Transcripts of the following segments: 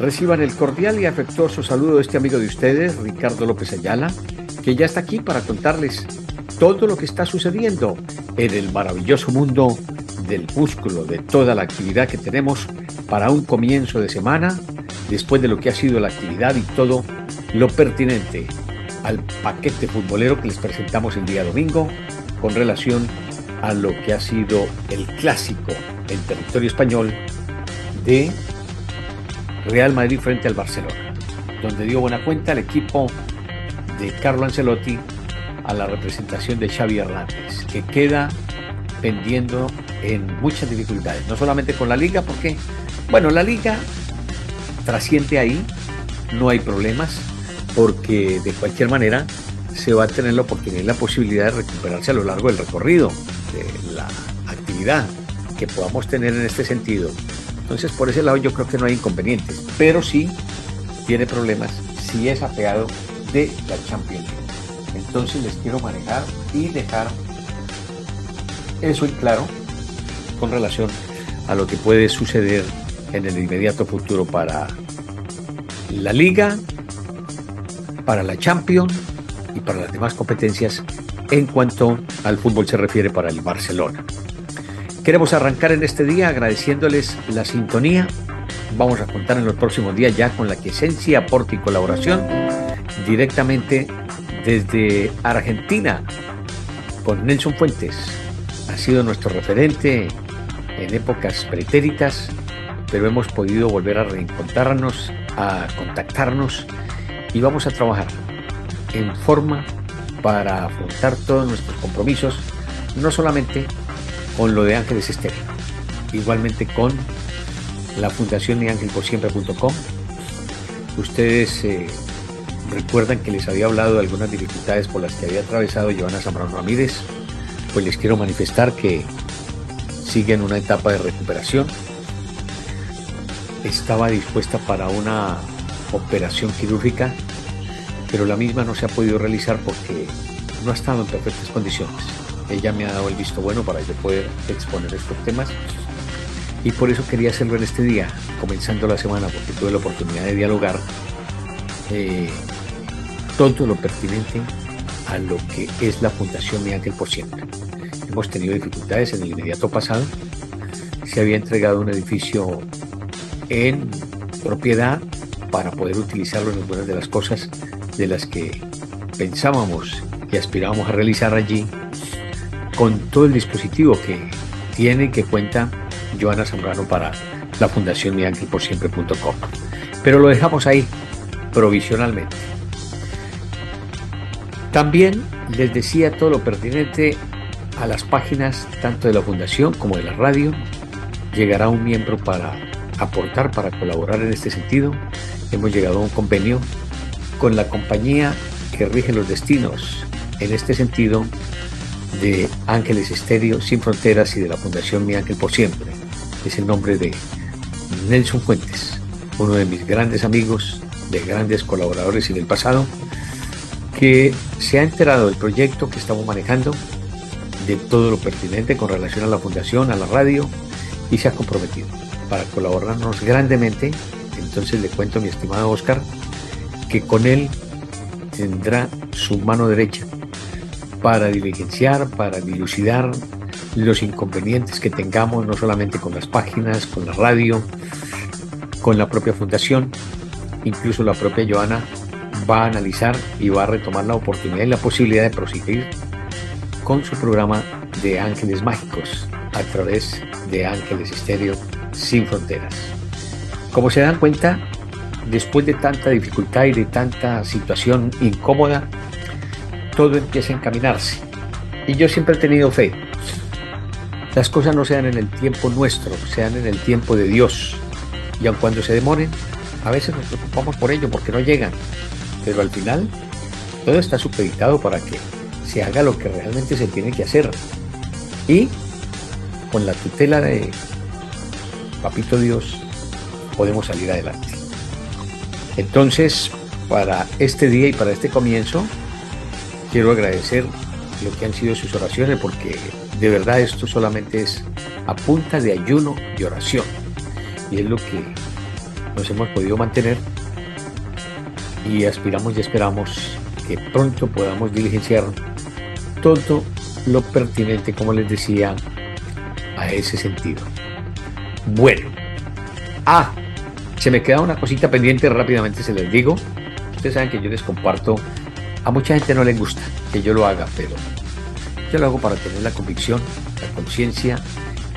Reciban el cordial y afectuoso saludo de este amigo de ustedes, Ricardo López Ayala, que ya está aquí para contarles todo lo que está sucediendo en el maravilloso mundo del músculo, de toda la actividad que tenemos para un comienzo de semana, después de lo que ha sido la actividad y todo lo pertinente al paquete futbolero que les presentamos el día domingo con relación a lo que ha sido el clásico en territorio español de Real Madrid frente al Barcelona, donde dio buena cuenta el equipo de Carlo Ancelotti a la representación de Xavi Hernández, que queda pendiendo en muchas dificultades, no solamente con la liga, porque, bueno, la liga trasciende ahí, no hay problemas, porque de cualquier manera se va a tener la oportunidad y la posibilidad de recuperarse a lo largo del recorrido, de la actividad que podamos tener en este sentido entonces, por ese lado yo creo que no hay inconvenientes, pero sí tiene problemas si es apegado de la Champions Entonces les quiero manejar y dejar eso en claro con relación a lo que puede suceder en el inmediato futuro para la Liga, para la Champions y para las demás competencias en cuanto al fútbol se refiere para el Barcelona. Queremos arrancar en este día agradeciéndoles la sintonía. Vamos a contar en los próximos días ya con la quiesencia, aporte y colaboración directamente desde Argentina con Nelson Fuentes. Ha sido nuestro referente en épocas pretéritas, pero hemos podido volver a reencontrarnos, a contactarnos y vamos a trabajar en forma para afrontar todos nuestros compromisos, no solamente con lo de Ángeles Estéreo. Igualmente con la fundación niangelposiempre.com. Ustedes eh, recuerdan que les había hablado de algunas dificultades por las que había atravesado Joana Zambrano Ramírez. Pues les quiero manifestar que sigue en una etapa de recuperación. Estaba dispuesta para una operación quirúrgica, pero la misma no se ha podido realizar porque no ha estado en perfectas condiciones ella me ha dado el visto bueno para yo poder exponer estos temas. Y por eso quería hacerlo en este día, comenzando la semana, porque tuve la oportunidad de dialogar eh, todo lo pertinente a lo que es la Fundación Mi Ángel por Siempre. Hemos tenido dificultades en el inmediato pasado. Se había entregado un edificio en propiedad para poder utilizarlo en algunas de las cosas de las que pensábamos y aspirábamos a realizar allí con todo el dispositivo que tiene que cuenta Joana Zambrano para la Fundación Siempre.com. Pero lo dejamos ahí provisionalmente. También les decía todo lo pertinente a las páginas tanto de la Fundación como de la radio. Llegará un miembro para aportar, para colaborar en este sentido. Hemos llegado a un convenio con la compañía que rige los destinos. En este sentido, de Ángeles Estéreo Sin Fronteras y de la Fundación Mi Ángel por Siempre. Es el nombre de Nelson Fuentes, uno de mis grandes amigos, de grandes colaboradores en el pasado, que se ha enterado del proyecto que estamos manejando, de todo lo pertinente con relación a la fundación, a la radio, y se ha comprometido para colaborarnos grandemente. Entonces le cuento a mi estimado Oscar que con él tendrá su mano derecha para diligenciar, para dilucidar los inconvenientes que tengamos, no solamente con las páginas, con la radio, con la propia fundación, incluso la propia Joana va a analizar y va a retomar la oportunidad y la posibilidad de proseguir con su programa de Ángeles Mágicos a través de Ángeles Estéreo Sin Fronteras. Como se dan cuenta, después de tanta dificultad y de tanta situación incómoda, todo empieza a encaminarse. Y yo siempre he tenido fe. Las cosas no sean en el tiempo nuestro, sean en el tiempo de Dios. Y aun cuando se demoren, a veces nos preocupamos por ello porque no llegan. pero al final todo está supeditado para que se haga lo que realmente se tiene que hacer. Y con la tutela de Papito Dios podemos salir adelante. Entonces, para este día y para este comienzo, quiero agradecer lo que han sido sus oraciones porque de verdad esto solamente es a punta de ayuno y oración. Y es lo que nos hemos podido mantener y aspiramos y esperamos que pronto podamos diligenciar todo lo pertinente, como les decía, a ese sentido. Bueno, ah, se me queda una cosita pendiente, rápidamente se les digo. Ustedes saben que yo les comparto, a mucha gente no les gusta que yo lo haga, pero yo lo hago para tener la convicción, la conciencia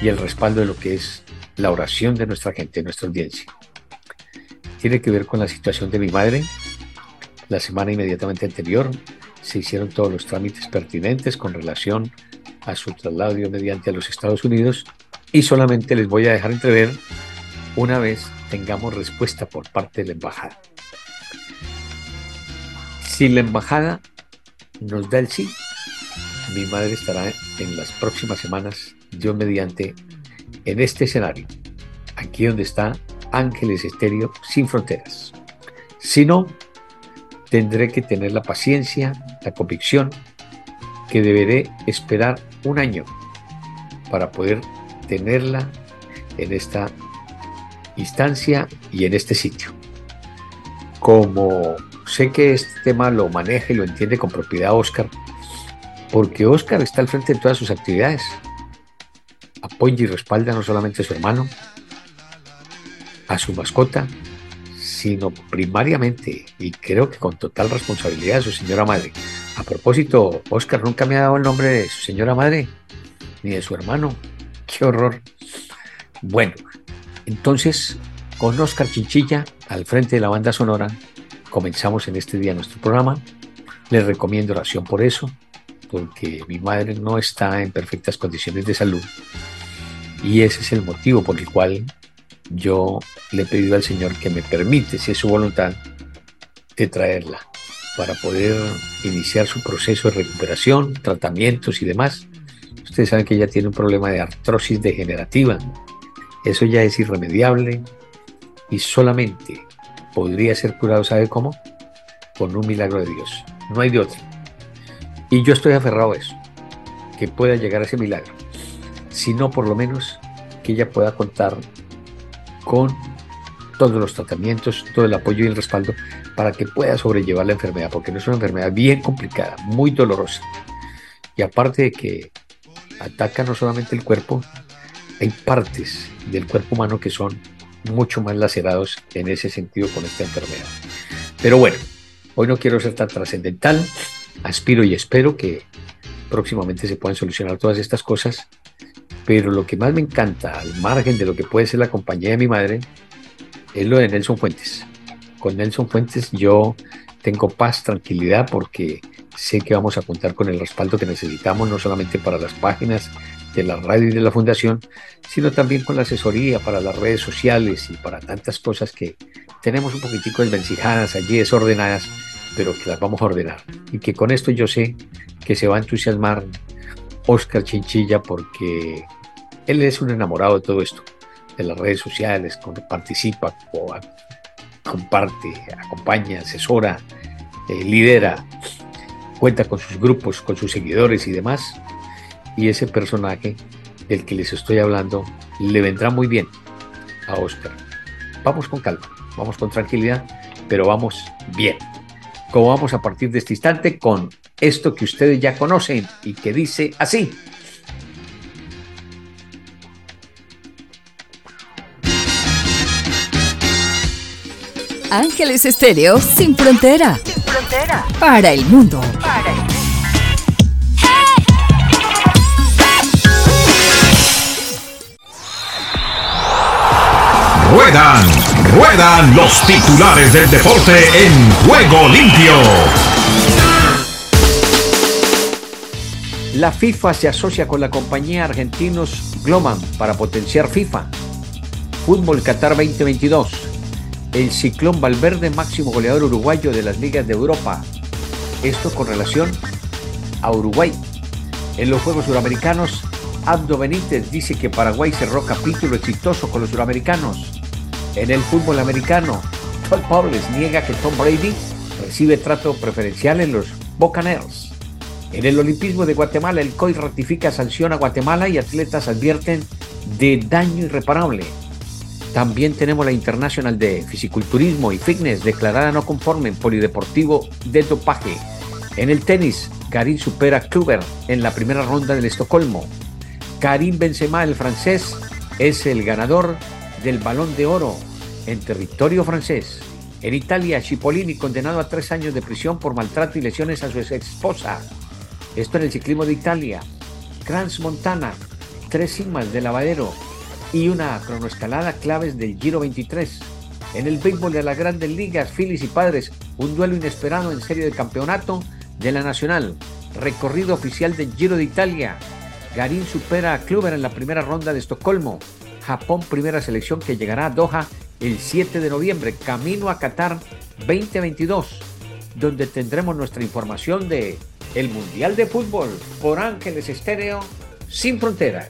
y el respaldo de lo que es la oración de nuestra gente, nuestra audiencia. Tiene que ver con la situación de mi madre. La semana inmediatamente anterior se hicieron todos los trámites pertinentes con relación a su traslado mediante a los Estados Unidos y solamente les voy a dejar entrever una vez tengamos respuesta por parte de la embajada. Si la embajada nos da el sí, mi madre estará en las próximas semanas, Dios mediante, en este escenario, aquí donde está Ángeles Estéreo sin fronteras. Si no, tendré que tener la paciencia, la convicción que deberé esperar un año para poder tenerla en esta instancia y en este sitio. Como sé que este tema lo maneja y lo entiende con propiedad Oscar, porque Oscar está al frente de todas sus actividades. Apoya y respalda no solamente a su hermano, a su mascota, sino primariamente, y creo que con total responsabilidad, a su señora madre. A propósito, Oscar nunca me ha dado el nombre de su señora madre, ni de su hermano. Qué horror. Bueno, entonces, con Oscar Chinchilla al frente de la banda sonora, comenzamos en este día nuestro programa. Les recomiendo oración por eso, porque mi madre no está en perfectas condiciones de salud. Y ese es el motivo por el cual yo le he pedido al Señor que me permite, si es su voluntad, de traerla para poder iniciar su proceso de recuperación, tratamientos y demás. Ustedes saben que ella tiene un problema de artrosis degenerativa. Eso ya es irremediable y solamente podría ser curado, ¿sabe cómo? Con un milagro de Dios. No hay de otro. Y yo estoy aferrado a eso, que pueda llegar a ese milagro. Si no, por lo menos que ella pueda contar con todos los tratamientos, todo el apoyo y el respaldo para que pueda sobrellevar la enfermedad, porque no es una enfermedad bien complicada, muy dolorosa. Y aparte de que ataca no solamente el cuerpo, hay partes del cuerpo humano que son mucho más lacerados en ese sentido con esta enfermedad. Pero bueno, hoy no quiero ser tan trascendental, aspiro y espero que próximamente se puedan solucionar todas estas cosas, pero lo que más me encanta, al margen de lo que puede ser la compañía de mi madre, es lo de Nelson Fuentes. Con Nelson Fuentes yo tengo paz, tranquilidad, porque sé que vamos a contar con el respaldo que necesitamos, no solamente para las páginas de la radio y de la fundación, sino también con la asesoría para las redes sociales y para tantas cosas que tenemos un poquitico desvencijadas allí, desordenadas, pero que las vamos a ordenar. Y que con esto yo sé que se va a entusiasmar Oscar Chinchilla porque él es un enamorado de todo esto, de las redes sociales, participa, comparte, acompaña, asesora, eh, lidera, cuenta con sus grupos, con sus seguidores y demás. Y ese personaje del que les estoy hablando le vendrá muy bien a Oscar. Vamos con calma, vamos con tranquilidad, pero vamos bien. Como vamos a partir de este instante con esto que ustedes ya conocen y que dice así. Ángeles Estéreo sin frontera. Para el mundo. Para el mundo. Ruedan, ruedan los titulares del deporte en juego limpio. La FIFA se asocia con la compañía argentinos Gloman para potenciar FIFA. Fútbol Qatar 2022. El Ciclón Valverde, máximo goleador uruguayo de las ligas de Europa. Esto con relación a Uruguay. En los Juegos Suramericanos, Abdo Benítez dice que Paraguay cerró capítulo exitoso con los suramericanos. En el fútbol americano, Todd Powers niega que Tom Brady recibe trato preferencial en los Buccaneers. En el Olimpismo de Guatemala, el COI ratifica sanción a Guatemala y atletas advierten de daño irreparable. También tenemos la Internacional de Fisiculturismo y Fitness declarada no conforme en polideportivo de dopaje. En el tenis, Garín supera a Kluber en la primera ronda del Estocolmo. Karim Benzema, el francés, es el ganador del Balón de Oro en territorio francés. En Italia, Cipollini condenado a tres años de prisión por maltrato y lesiones a su ex esposa. Esto en el ciclismo de Italia. Crans Montana, tres sigmas de lavadero y una cronoescalada claves del Giro 23. En el béisbol de las grandes ligas, Phillies y Padres, un duelo inesperado en serie de campeonato de la Nacional. Recorrido oficial del Giro de Italia. Garín supera a Kluber en la primera ronda de Estocolmo. Japón, primera selección que llegará a Doha el 7 de noviembre, camino a Qatar 2022, donde tendremos nuestra información de el Mundial de Fútbol por Ángeles Estéreo sin fronteras.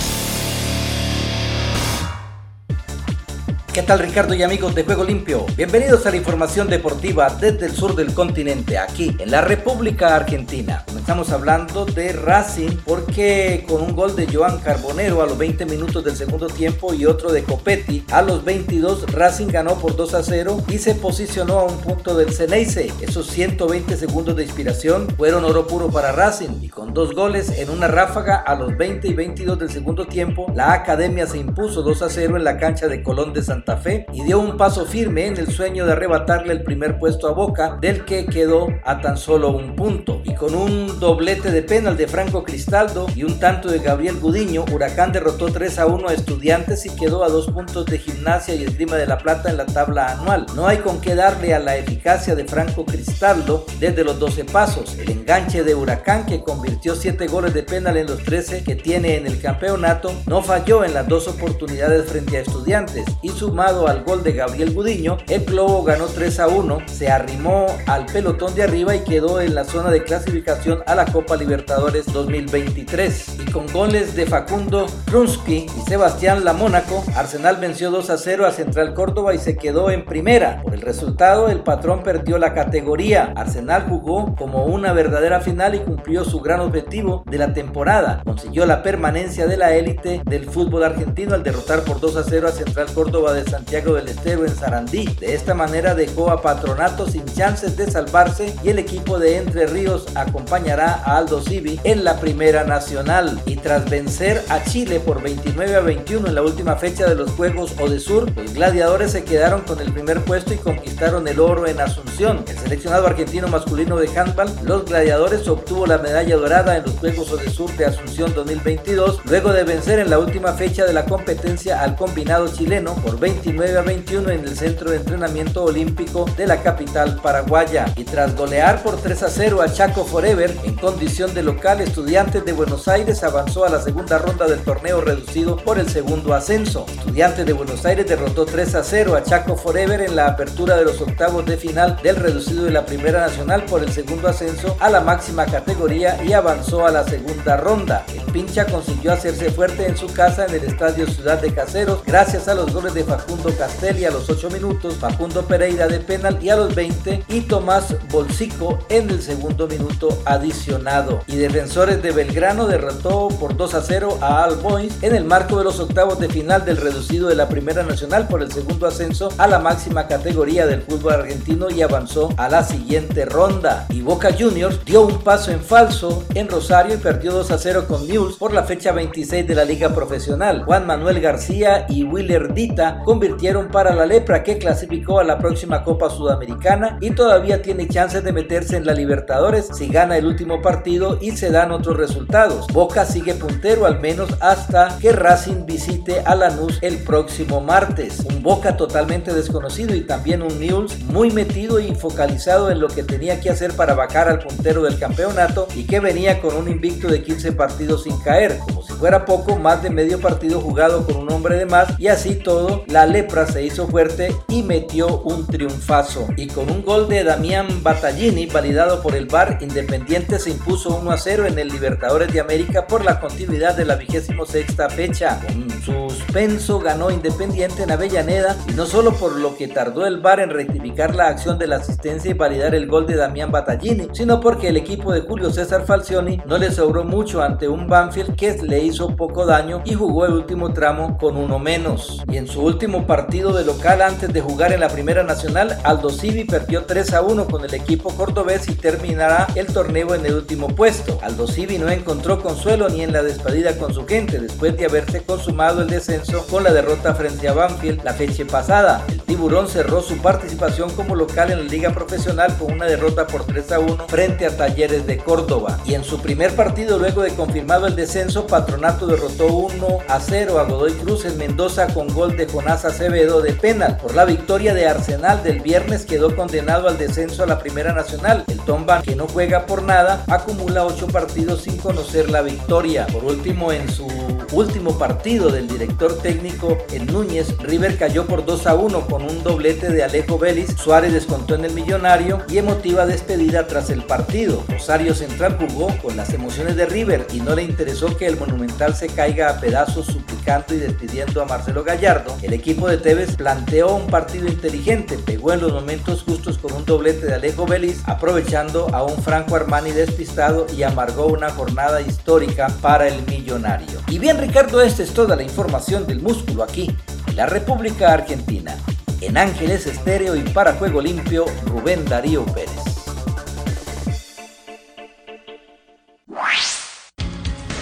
¿Qué tal Ricardo y amigos de Juego Limpio? Bienvenidos a la información deportiva desde el sur del continente, aquí en la República Argentina. Comenzamos hablando de Racing porque con un gol de Joan Carbonero a los 20 minutos del segundo tiempo y otro de Copetti a los 22, Racing ganó por 2 a 0 y se posicionó a un punto del Ceneice. Esos 120 segundos de inspiración fueron oro puro para Racing y con dos goles en una ráfaga a los 20 y 22 del segundo tiempo, la Academia se impuso 2 a 0 en la cancha de Colón de Santa Fe y dio un paso firme en el sueño de arrebatarle el primer puesto a Boca, del que quedó a tan solo un punto. Y con un doblete de penal de Franco Cristaldo y un tanto de Gabriel Gudiño, Huracán derrotó 3 a 1 a Estudiantes y quedó a dos puntos de Gimnasia y Esgrima de la Plata en la tabla anual. No hay con qué darle a la eficacia de Franco Cristaldo desde los 12 pasos. El enganche de Huracán, que convirtió 7 goles de penal en los 13 que tiene en el campeonato, no falló en las dos oportunidades frente a Estudiantes y su sumado al gol de Gabriel Gudiño, el Globo ganó 3 a 1, se arrimó al pelotón de arriba y quedó en la zona de clasificación a la Copa Libertadores 2023. Y con goles de Facundo Krunsky y Sebastián Lamónaco, Arsenal venció 2 a 0 a Central Córdoba y se quedó en primera. Por el resultado, el patrón perdió la categoría. Arsenal jugó como una verdadera final y cumplió su gran objetivo de la temporada. Consiguió la permanencia de la élite del fútbol argentino al derrotar por 2 a 0 a Central Córdoba Santiago del Estero en Sarandí. De esta manera dejó a Patronato sin chances de salvarse y el equipo de Entre Ríos acompañará a Aldo Civi en la Primera Nacional. Y tras vencer a Chile por 29 a 21 en la última fecha de los Juegos Odesur, los gladiadores se quedaron con el primer puesto y conquistaron el oro en Asunción. El seleccionado argentino masculino de handball, los gladiadores obtuvo la medalla dorada en los Juegos Odesur de Asunción 2022 luego de vencer en la última fecha de la competencia al combinado chileno por 29 a 21 en el Centro de Entrenamiento Olímpico de la capital paraguaya. Y tras golear por 3 a 0 a Chaco Forever en condición de local, Estudiantes de Buenos Aires avanzó a la segunda ronda del torneo reducido por el segundo ascenso. Estudiantes de Buenos Aires derrotó 3 a 0 a Chaco Forever en la apertura de los octavos de final del reducido de la Primera Nacional por el segundo ascenso a la máxima categoría y avanzó a la segunda ronda. El pincha consiguió hacerse fuerte en su casa en el Estadio Ciudad de Caseros gracias a los goles de Facundo Castelli a los 8 minutos, Facundo Pereira de penal y a los 20 y Tomás Bolsico en el segundo minuto adicionado. Y Defensores de Belgrano derrotó por 2 a 0 a All Boys en el marco de los octavos de final del reducido de la Primera Nacional por el segundo ascenso a la máxima categoría del fútbol argentino y avanzó a la siguiente ronda. Y Boca Juniors dio un paso en falso en Rosario y perdió 2 a 0 con Mules por la fecha 26 de la Liga Profesional. Juan Manuel García y Willer Dita convirtieron para la Lepra que clasificó a la próxima Copa Sudamericana y todavía tiene chances de meterse en la Libertadores si gana el último partido y se dan otros resultados. Boca sigue puntero al menos hasta que Racing visite a Lanús el próximo martes. Un Boca totalmente desconocido y también un News muy metido y focalizado en lo que tenía que hacer para bajar al puntero del campeonato y que venía con un invicto de 15 partidos sin caer. Como si fuera poco, más de medio partido jugado con un hombre de más y así todo, la lepra se hizo fuerte y metió un triunfazo. Y con un gol de Damián Battaglini validado por el VAR, Independiente se impuso 1 a 0 en el Libertadores de América por la continuidad de la vigésimo sexta fecha. Con suspenso ganó Independiente en Avellaneda y no solo por lo que tardó el VAR en rectificar la acción de la asistencia y validar el gol de Damián Battaglini, sino porque el equipo de Julio César Falcioni no le sobró mucho ante un Banfield que le hizo poco daño y jugó el último tramo con uno menos. Y en su último partido de local antes de jugar en la Primera Nacional, Aldo Civi perdió 3 a 1 con el equipo cordobés y terminará el torneo en el último puesto. Aldo Civi no encontró consuelo ni en la despedida con su gente después de haberse consumado el descenso con la derrota frente a Banfield la fecha pasada. El tiburón cerró su participación como local en la liga profesional con una derrota por 3 a 1 frente a Talleres de Córdoba. Y en su primer partido luego de confirmado el descenso, Patronato derrotó 1 a 0 a Godoy Cruz en Mendoza con gol de Jonás Acevedo de penal. Por la victoria de Arsenal del viernes quedó condenado al descenso a la Primera Nacional. El Tomba, que no juega por nada, acumula 8 partidos sin conocer la victoria. Por último, en su último partido del director técnico en Núñez, River cayó por 2 a 1 con un doblete de Alejo Vélez. Suárez descontó en el millonario y emotiva despedida tras el partido. Rosario Central jugó con las emociones de River y no le interesó que el Monumental se caiga a pedazos suplicando y despidiendo a Marcelo Gallardo. El equipo de Tevez planteó un partido inteligente, pegó en los momentos justos con un doblete de Alejo Vélez, aprovechando a un Franco Armani despistado y amargó una jornada histórica para el millonario. Y bien Ricardo, esta es toda la información del músculo aquí, en la República Argentina. En Ángeles Estéreo y para Juego Limpio, Rubén Darío Pérez.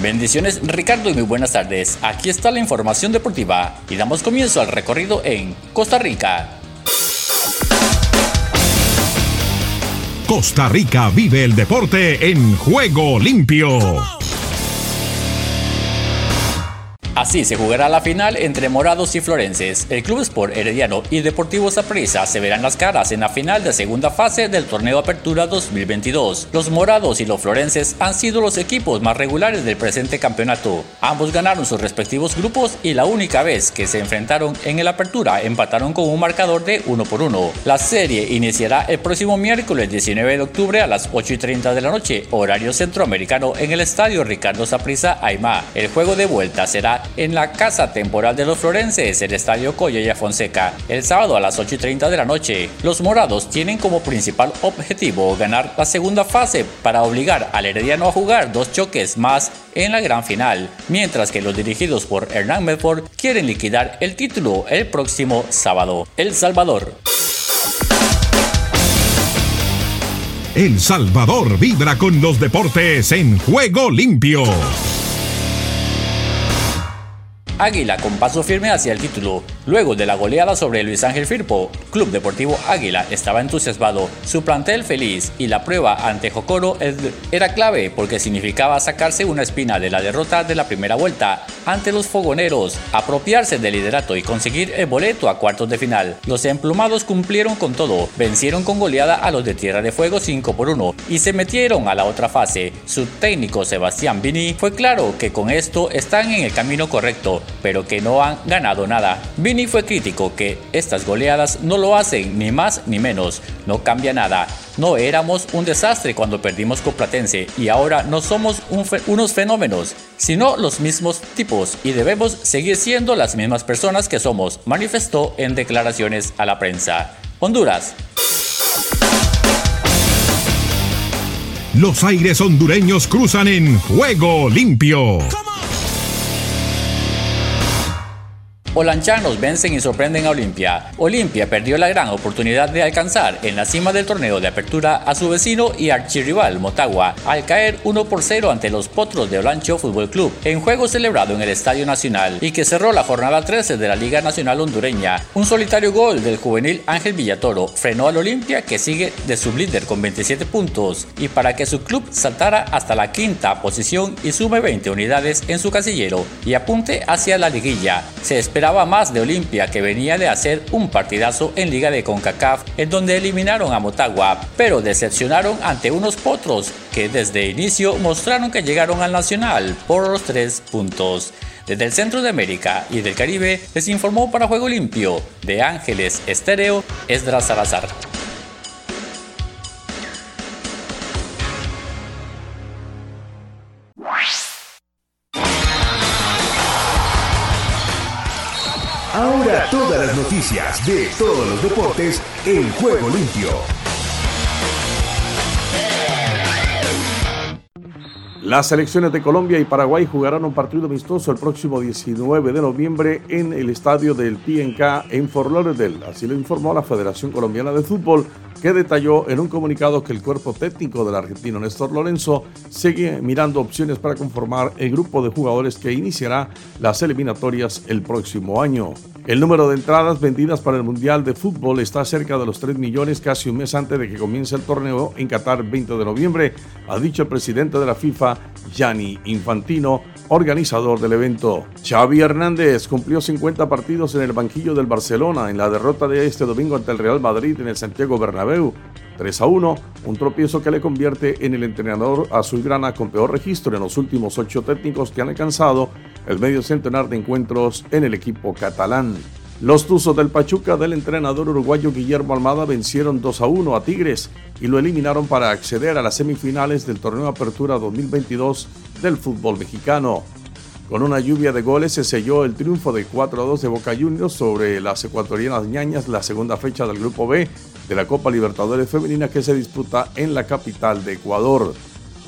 Bendiciones Ricardo y muy buenas tardes. Aquí está la información deportiva y damos comienzo al recorrido en Costa Rica. Costa Rica vive el deporte en juego limpio. Así se jugará la final entre Morados y Florenses. El Club Sport Herediano y Deportivo Saprissa se verán las caras en la final de segunda fase del torneo Apertura 2022. Los Morados y los Florenses han sido los equipos más regulares del presente campeonato. Ambos ganaron sus respectivos grupos y la única vez que se enfrentaron en el Apertura empataron con un marcador de 1 por 1. La serie iniciará el próximo miércoles 19 de octubre a las 8 y 30 de la noche, horario centroamericano en el estadio Ricardo Saprissa Aymá. El juego de vuelta será en la Casa Temporal de los Florenses, el Estadio Coyoya Fonseca, el sábado a las 8 y 30 de la noche. Los morados tienen como principal objetivo ganar la segunda fase para obligar al Herediano a jugar dos choques más en la gran final, mientras que los dirigidos por Hernán Medford quieren liquidar el título el próximo sábado. El Salvador. El Salvador vibra con los deportes en juego limpio. Águila con paso firme hacia el título. Luego de la goleada sobre Luis Ángel Firpo, Club Deportivo Águila estaba entusiasmado. Su plantel feliz y la prueba ante Jocoro era clave porque significaba sacarse una espina de la derrota de la primera vuelta ante los fogoneros, apropiarse del liderato y conseguir el boleto a cuartos de final. Los emplumados cumplieron con todo, vencieron con goleada a los de Tierra de Fuego 5 por 1 y se metieron a la otra fase. Su técnico Sebastián Vini fue claro que con esto están en el camino correcto pero que no han ganado nada. Vini fue crítico que estas goleadas no lo hacen ni más ni menos, no cambia nada. No éramos un desastre cuando perdimos con Platense y ahora no somos unos fenómenos, sino los mismos tipos y debemos seguir siendo las mismas personas que somos, manifestó en declaraciones a la prensa. Honduras. Los aires hondureños cruzan en juego limpio. Olanchanos vencen y sorprenden a Olimpia. Olimpia perdió la gran oportunidad de alcanzar en la cima del torneo de apertura a su vecino y archirrival Motagua al caer 1 por 0 ante los Potros de Olancho Fútbol Club en juego celebrado en el Estadio Nacional y que cerró la jornada 13 de la Liga Nacional Hondureña. Un solitario gol del juvenil Ángel Villatoro frenó al Olimpia que sigue de sublíder con 27 puntos y para que su club saltara hasta la quinta posición y sume 20 unidades en su casillero y apunte hacia la liguilla. Se esperaba más de Olimpia que venía de hacer un partidazo en Liga de CONCACAF en donde eliminaron a Motagua, pero decepcionaron ante unos potros que desde inicio mostraron que llegaron al Nacional por los tres puntos. Desde el centro de América y del Caribe les informó para Juego Limpio de Ángeles Estéreo Esdras Salazar. Todas las noticias de todos los deportes en Juego Limpio. Las selecciones de Colombia y Paraguay jugarán un partido amistoso el próximo 19 de noviembre en el estadio del PNK en Fort Lauderdale. Así lo informó la Federación Colombiana de Fútbol, que detalló en un comunicado que el cuerpo técnico del argentino Néstor Lorenzo sigue mirando opciones para conformar el grupo de jugadores que iniciará las eliminatorias el próximo año. El número de entradas vendidas para el Mundial de Fútbol está cerca de los 3 millones casi un mes antes de que comience el torneo en Qatar 20 de noviembre, ha dicho el presidente de la FIFA, Gianni Infantino, organizador del evento. Xavi Hernández cumplió 50 partidos en el banquillo del Barcelona en la derrota de este domingo ante el Real Madrid en el Santiago Bernabéu. 3 a 1, un tropiezo que le convierte en el entrenador azulgrana con peor registro en los últimos ocho técnicos que han alcanzado el medio centenar de encuentros en el equipo catalán. Los Tuzos del Pachuca del entrenador uruguayo Guillermo Almada vencieron 2 a 1 a Tigres y lo eliminaron para acceder a las semifinales del torneo Apertura 2022 del fútbol mexicano. Con una lluvia de goles se selló el triunfo de 4 a 2 de Boca Juniors sobre las ecuatorianas ñañas, la segunda fecha del Grupo B de la Copa Libertadores Femenina que se disputa en la capital de Ecuador.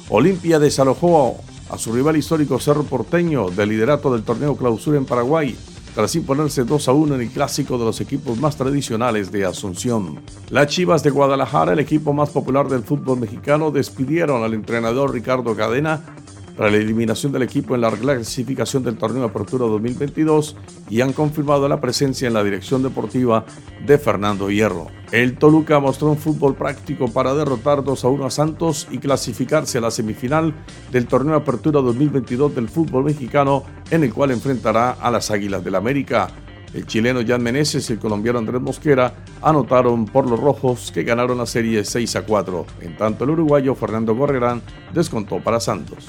Olimpia desalojó a su rival histórico Cerro Porteño del liderato del torneo Clausura en Paraguay tras imponerse 2 a 1 en el clásico de los equipos más tradicionales de Asunción. Las Chivas de Guadalajara, el equipo más popular del fútbol mexicano, despidieron al entrenador Ricardo Cadena tras la eliminación del equipo en la clasificación del torneo Apertura 2022 y han confirmado la presencia en la dirección deportiva de Fernando Hierro. El Toluca mostró un fútbol práctico para derrotar 2 a 1 a Santos y clasificarse a la semifinal del torneo Apertura 2022 del fútbol mexicano en el cual enfrentará a las Águilas del América. El chileno Jan Meneses y el colombiano Andrés Mosquera anotaron por los rojos que ganaron la serie 6 a 4. En tanto, el uruguayo Fernando Gorrerán descontó para Santos.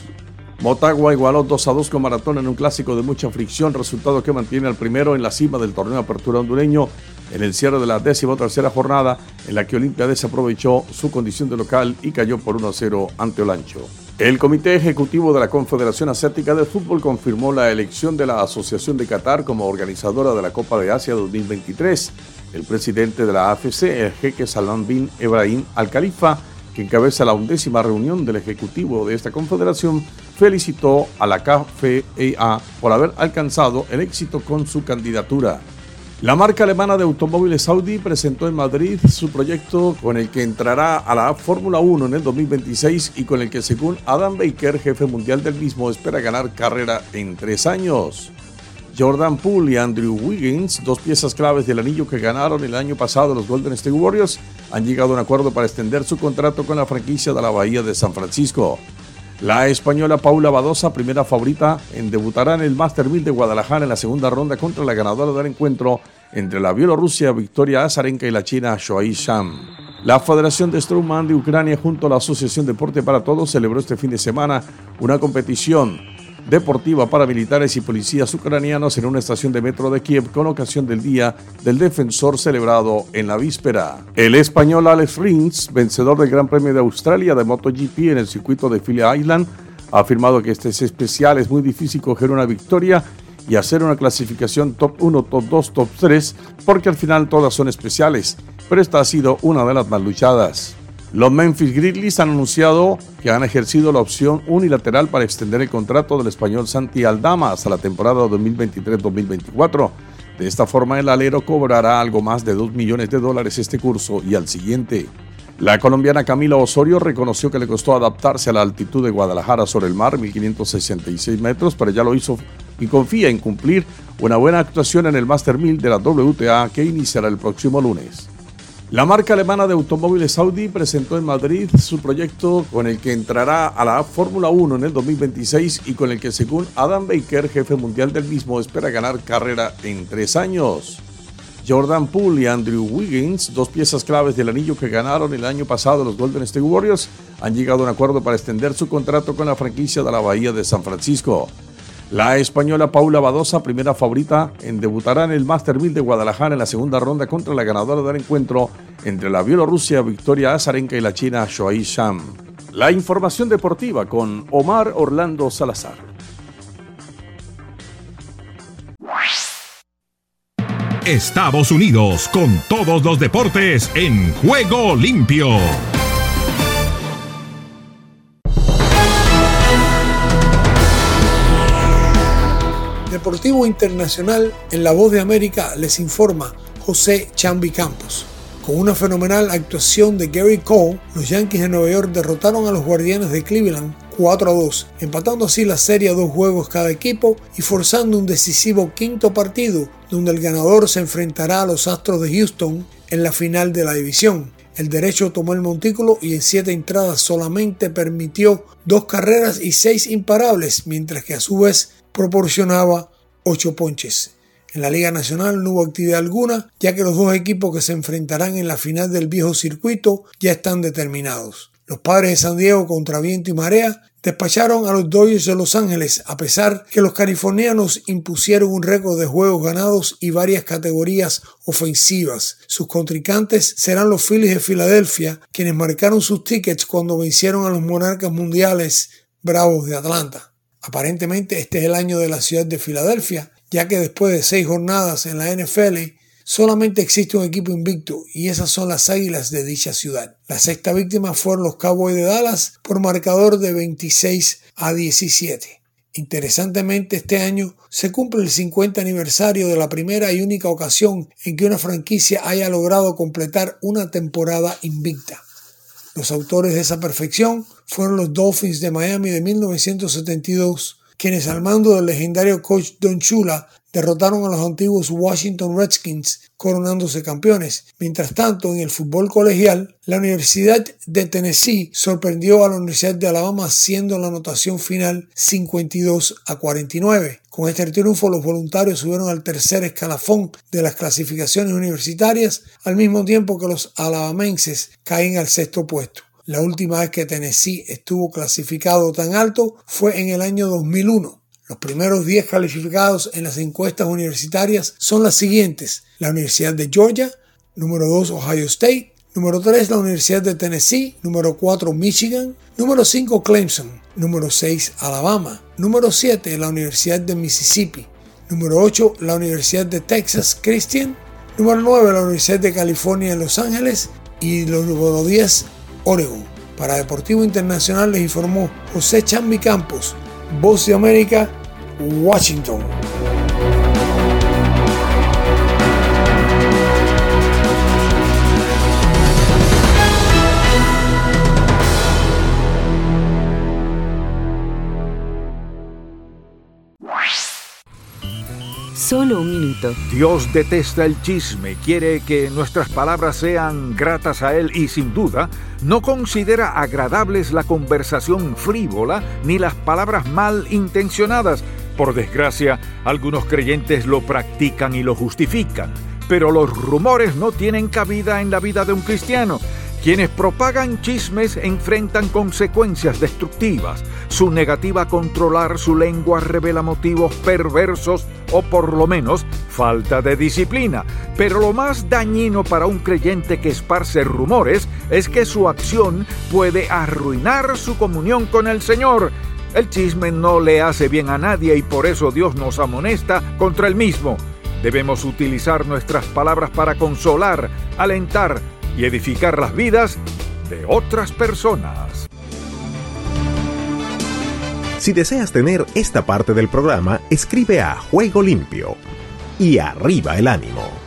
Motagua igualó 2 a 2 con Maratón en un clásico de mucha fricción, resultado que mantiene al primero en la cima del torneo Apertura hondureño en el cierre de la décima tercera jornada en la que Olimpia desaprovechó su condición de local y cayó por 1 a 0 ante Olancho. El Comité Ejecutivo de la Confederación Asiática de Fútbol confirmó la elección de la Asociación de Qatar como organizadora de la Copa de Asia 2023. El presidente de la AFC, el jeque Salam bin Ebrahim Al Khalifa, que encabeza la undécima reunión del Ejecutivo de esta confederación, felicitó a la KFEA por haber alcanzado el éxito con su candidatura. La marca alemana de automóviles Audi presentó en Madrid su proyecto con el que entrará a la Fórmula 1 en el 2026 y con el que según Adam Baker, jefe mundial del mismo, espera ganar carrera en tres años. Jordan Poole y Andrew Wiggins, dos piezas claves del anillo que ganaron el año pasado los Golden State Warriors, han llegado a un acuerdo para extender su contrato con la franquicia de la Bahía de San Francisco. La española Paula Badosa, primera favorita, debutará en el Master 1000 de Guadalajara en la segunda ronda contra la ganadora del encuentro entre la Bielorrusia Victoria Azarenka y la China Shoei Sham. La Federación de Strongman de Ucrania junto a la Asociación Deporte para Todos celebró este fin de semana una competición deportiva para militares y policías ucranianos en una estación de metro de Kiev con ocasión del Día del Defensor celebrado en la víspera. El español Alex Rins, vencedor del Gran Premio de Australia de MotoGP en el circuito de Phillip Island, ha afirmado que este es especial, es muy difícil coger una victoria y hacer una clasificación top 1, top 2, top 3, porque al final todas son especiales, pero esta ha sido una de las más luchadas. Los Memphis Grizzlies han anunciado que han ejercido la opción unilateral para extender el contrato del español Santi Aldama hasta la temporada 2023-2024, De esta forma, el alero cobrará algo más de 2 millones de dólares este curso y al siguiente. La colombiana Camila Osorio reconoció que le costó adaptarse a la altitud de Guadalajara sobre el mar, 1566 metros, pero ya lo hizo y confía en cumplir una buena actuación en el Master 1000 de la WTA que iniciará el próximo lunes. La marca alemana de automóviles Audi presentó en Madrid su proyecto con el que entrará a la Fórmula 1 en el 2026 y con el que según Adam Baker, jefe mundial del mismo, espera ganar carrera en tres años. Jordan Poole y Andrew Wiggins, dos piezas claves del anillo que ganaron el año pasado los Golden State Warriors, han llegado a un acuerdo para extender su contrato con la franquicia de la Bahía de San Francisco. La española Paula Badosa, primera favorita, en debutará en el Master 1000 de Guadalajara en la segunda ronda contra la ganadora del encuentro entre la Bielorrusia Victoria Azarenka y la China Shuai Sham. La información deportiva con Omar Orlando Salazar. Estados Unidos con todos los deportes en juego limpio. Deportivo Internacional en La Voz de América les informa José Chambi Campos. Con una fenomenal actuación de Gary Cole, los Yankees de Nueva York derrotaron a los Guardianes de Cleveland 4 a 2, empatando así la serie a dos juegos cada equipo y forzando un decisivo quinto partido donde el ganador se enfrentará a los Astros de Houston en la final de la división. El derecho tomó el montículo y en siete entradas solamente permitió dos carreras y seis imparables, mientras que a su vez proporcionaba ocho ponches. En la Liga Nacional no hubo actividad alguna, ya que los dos equipos que se enfrentarán en la final del viejo circuito ya están determinados. Los padres de San Diego contra viento y marea despacharon a los Dodgers de Los Ángeles a pesar que los californianos impusieron un récord de juegos ganados y varias categorías ofensivas. Sus contrincantes serán los Phillies de Filadelfia, quienes marcaron sus tickets cuando vencieron a los monarcas mundiales Bravos de Atlanta. Aparentemente este es el año de la ciudad de Filadelfia, ya que después de seis jornadas en la NFL Solamente existe un equipo invicto y esas son las Águilas de dicha ciudad. La sexta víctima fueron los Cowboys de Dallas por marcador de 26 a 17. Interesantemente, este año se cumple el 50 aniversario de la primera y única ocasión en que una franquicia haya logrado completar una temporada invicta. Los autores de esa perfección fueron los Dolphins de Miami de 1972, quienes al mando del legendario coach Don Chula derrotaron a los antiguos Washington Redskins coronándose campeones. Mientras tanto, en el fútbol colegial, la Universidad de Tennessee sorprendió a la Universidad de Alabama siendo la anotación final 52 a 49. Con este triunfo los voluntarios subieron al tercer escalafón de las clasificaciones universitarias, al mismo tiempo que los alabamenses caen al sexto puesto. La última vez que Tennessee estuvo clasificado tan alto fue en el año 2001 los primeros 10 calificados en las encuestas universitarias son las siguientes. La Universidad de Georgia, número 2 Ohio State, número 3 la Universidad de Tennessee, número 4 Michigan, número 5 Clemson, número 6 Alabama, número 7 la Universidad de Mississippi, número 8 la Universidad de Texas Christian, número 9 la Universidad de California en Los Ángeles. Y número 10 Oregon. Para Deportivo Internacional les informó José Chambi Campos, Voz de América Washington. Solo un minuto. Dios detesta el chisme, quiere que nuestras palabras sean gratas a Él y sin duda no considera agradables la conversación frívola ni las palabras mal intencionadas por desgracia, algunos creyentes lo practican y lo justifican, pero los rumores no tienen cabida en la vida de un cristiano. Quienes propagan chismes enfrentan consecuencias destructivas. Su negativa a controlar su lengua revela motivos perversos o por lo menos falta de disciplina. Pero lo más dañino para un creyente que esparce rumores es que su acción puede arruinar su comunión con el Señor el chisme no le hace bien a nadie y por eso Dios nos amonesta contra el mismo. Debemos utilizar nuestras palabras para consolar, alentar y edificar las vidas de otras personas. Si deseas tener esta parte del programa, escribe a Juego Limpio y arriba el ánimo.